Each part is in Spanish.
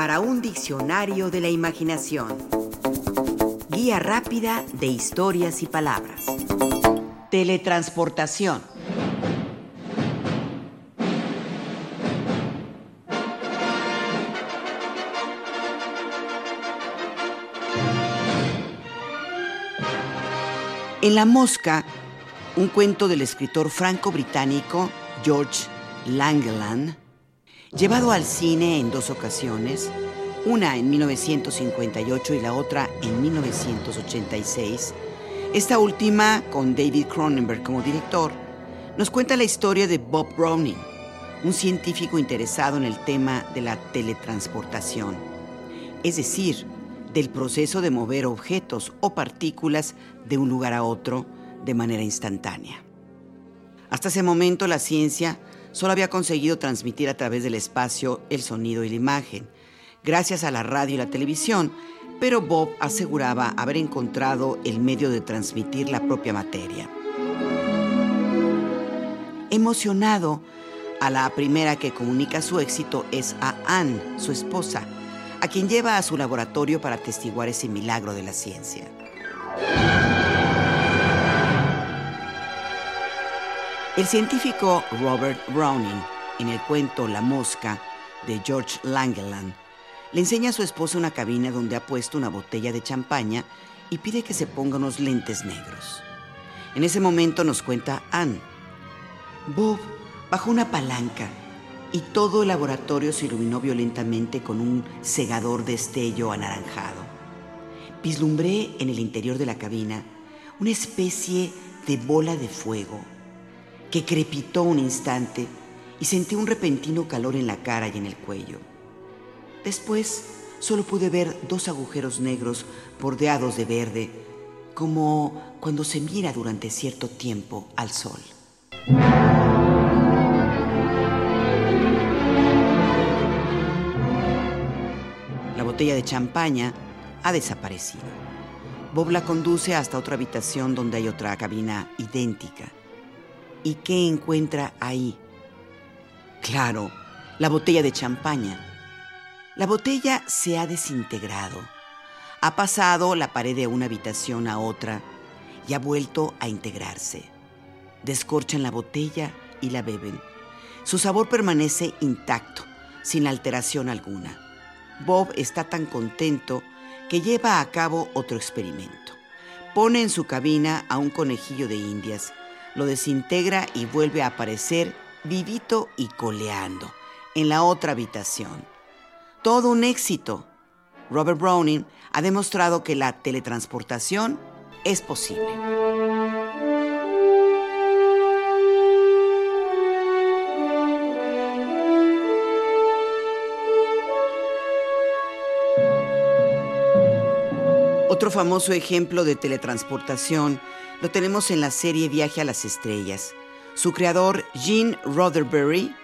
para un diccionario de la imaginación. Guía rápida de historias y palabras. Teletransportación. En La Mosca, un cuento del escritor franco-británico George Langeland, llevado al cine en dos ocasiones, una en 1958 y la otra en 1986, esta última con David Cronenberg como director, nos cuenta la historia de Bob Browning, un científico interesado en el tema de la teletransportación, es decir, del proceso de mover objetos o partículas de un lugar a otro de manera instantánea. Hasta ese momento la ciencia solo había conseguido transmitir a través del espacio el sonido y la imagen, gracias a la radio y la televisión, pero Bob aseguraba haber encontrado el medio de transmitir la propia materia. Emocionado, a la primera que comunica su éxito es a Anne, su esposa, a quien lleva a su laboratorio para atestiguar ese milagro de la ciencia. El científico Robert Browning, en el cuento La mosca de George Langeland, le enseña a su esposa una cabina donde ha puesto una botella de champaña y pide que se ponga unos lentes negros. En ese momento nos cuenta Anne. Bob bajó una palanca y todo el laboratorio se iluminó violentamente con un cegador destello anaranjado. Vislumbré en el interior de la cabina una especie de bola de fuego que crepitó un instante y sentí un repentino calor en la cara y en el cuello. Después solo pude ver dos agujeros negros bordeados de verde, como cuando se mira durante cierto tiempo al sol. La botella de champaña ha desaparecido. Bob la conduce hasta otra habitación donde hay otra cabina idéntica. ¿Y qué encuentra ahí? Claro, la botella de champaña. La botella se ha desintegrado. Ha pasado la pared de una habitación a otra y ha vuelto a integrarse. Descorchan la botella y la beben. Su sabor permanece intacto, sin alteración alguna. Bob está tan contento que lleva a cabo otro experimento. Pone en su cabina a un conejillo de indias lo desintegra y vuelve a aparecer vivito y coleando en la otra habitación. Todo un éxito. Robert Browning ha demostrado que la teletransportación es posible. Otro famoso ejemplo de teletransportación lo tenemos en la serie Viaje a las Estrellas. Su creador, Gene Roddenberry,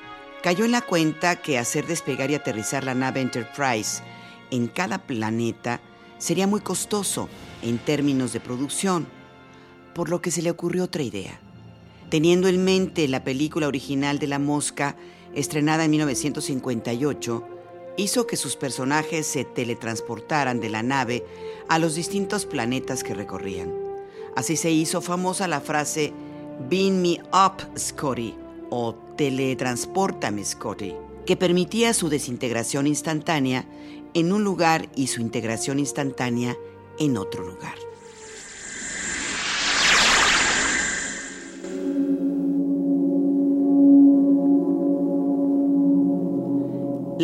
cayó en la cuenta que hacer despegar y aterrizar la nave Enterprise en cada planeta sería muy costoso en términos de producción, por lo que se le ocurrió otra idea. Teniendo en mente la película original de La Mosca, estrenada en 1958, hizo que sus personajes se teletransportaran de la nave a los distintos planetas que recorrían. Así se hizo famosa la frase Beam me up, Scotty, o teletransportame, Scotty, que permitía su desintegración instantánea en un lugar y su integración instantánea en otro lugar.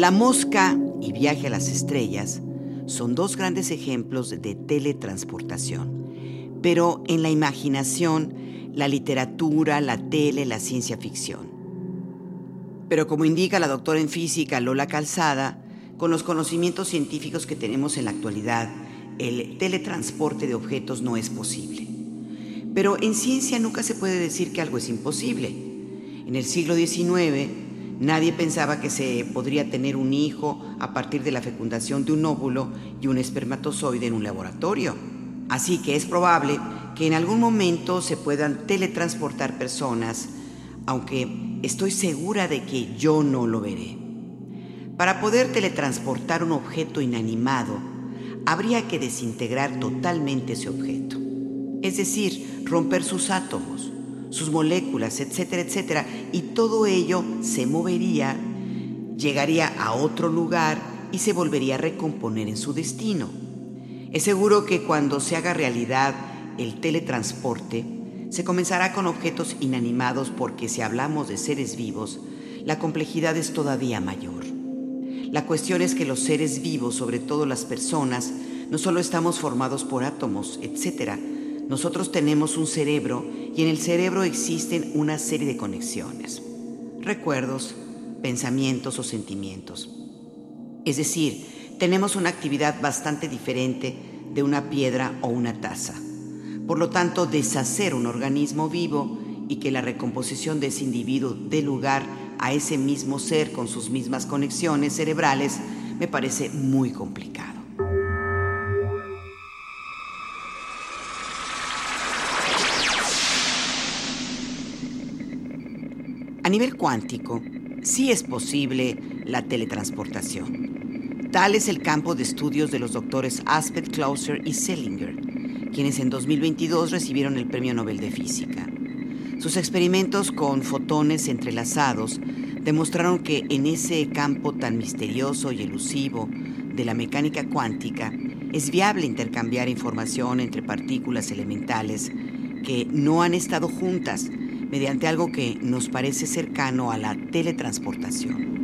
La mosca y viaje a las estrellas son dos grandes ejemplos de teletransportación pero en la imaginación, la literatura, la tele, la ciencia ficción. Pero como indica la doctora en física Lola Calzada, con los conocimientos científicos que tenemos en la actualidad, el teletransporte de objetos no es posible. Pero en ciencia nunca se puede decir que algo es imposible. En el siglo XIX, nadie pensaba que se podría tener un hijo a partir de la fecundación de un óvulo y un espermatozoide en un laboratorio. Así que es probable que en algún momento se puedan teletransportar personas, aunque estoy segura de que yo no lo veré. Para poder teletransportar un objeto inanimado, habría que desintegrar totalmente ese objeto, es decir, romper sus átomos, sus moléculas, etcétera, etcétera, y todo ello se movería, llegaría a otro lugar y se volvería a recomponer en su destino. Es seguro que cuando se haga realidad el teletransporte, se comenzará con objetos inanimados porque si hablamos de seres vivos, la complejidad es todavía mayor. La cuestión es que los seres vivos, sobre todo las personas, no solo estamos formados por átomos, etc. Nosotros tenemos un cerebro y en el cerebro existen una serie de conexiones, recuerdos, pensamientos o sentimientos. Es decir, tenemos una actividad bastante diferente de una piedra o una taza. Por lo tanto, deshacer un organismo vivo y que la recomposición de ese individuo dé lugar a ese mismo ser con sus mismas conexiones cerebrales me parece muy complicado. Nivel cuántico, sí es posible la teletransportación. Tal es el campo de estudios de los doctores Aspect, Clauser y Selinger quienes en 2022 recibieron el Premio Nobel de Física. Sus experimentos con fotones entrelazados demostraron que en ese campo tan misterioso y elusivo de la mecánica cuántica es viable intercambiar información entre partículas elementales que no han estado juntas mediante algo que nos parece cercano a la teletransportación.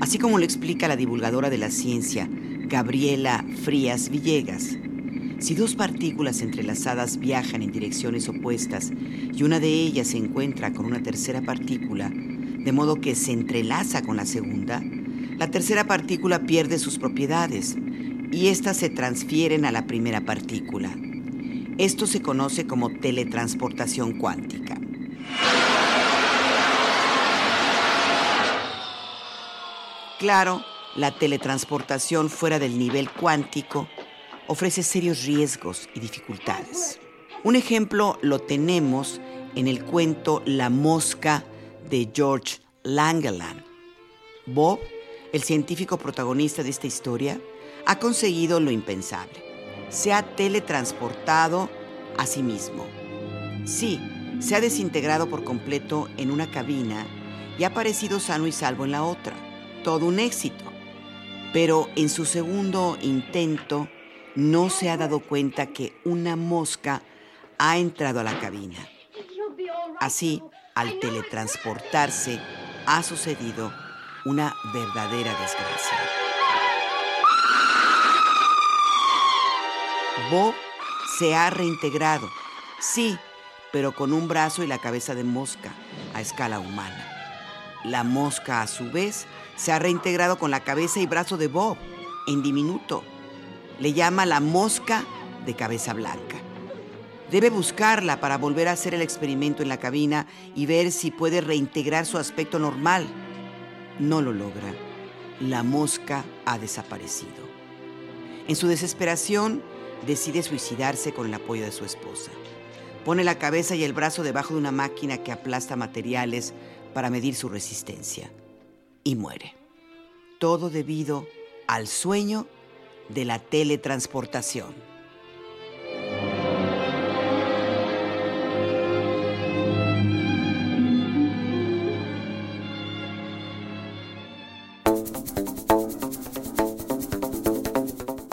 Así como lo explica la divulgadora de la ciencia, Gabriela Frías Villegas. Si dos partículas entrelazadas viajan en direcciones opuestas y una de ellas se encuentra con una tercera partícula, de modo que se entrelaza con la segunda, la tercera partícula pierde sus propiedades y éstas se transfieren a la primera partícula. Esto se conoce como teletransportación cuántica. Claro, la teletransportación fuera del nivel cuántico ofrece serios riesgos y dificultades. Un ejemplo lo tenemos en el cuento La mosca de George Langeland. Bob, el científico protagonista de esta historia, ha conseguido lo impensable. Se ha teletransportado a sí mismo. Sí, se ha desintegrado por completo en una cabina y ha aparecido sano y salvo en la otra. Todo un éxito pero en su segundo intento no se ha dado cuenta que una mosca ha entrado a la cabina. Así, al teletransportarse, ha sucedido una verdadera desgracia. Bob se ha reintegrado, sí, pero con un brazo y la cabeza de mosca a escala humana. La mosca, a su vez, se ha reintegrado con la cabeza y brazo de Bob, en diminuto. Le llama la mosca de cabeza blanca. Debe buscarla para volver a hacer el experimento en la cabina y ver si puede reintegrar su aspecto normal. No lo logra. La mosca ha desaparecido. En su desesperación, decide suicidarse con el apoyo de su esposa. Pone la cabeza y el brazo debajo de una máquina que aplasta materiales para medir su resistencia y muere. Todo debido al sueño de la teletransportación.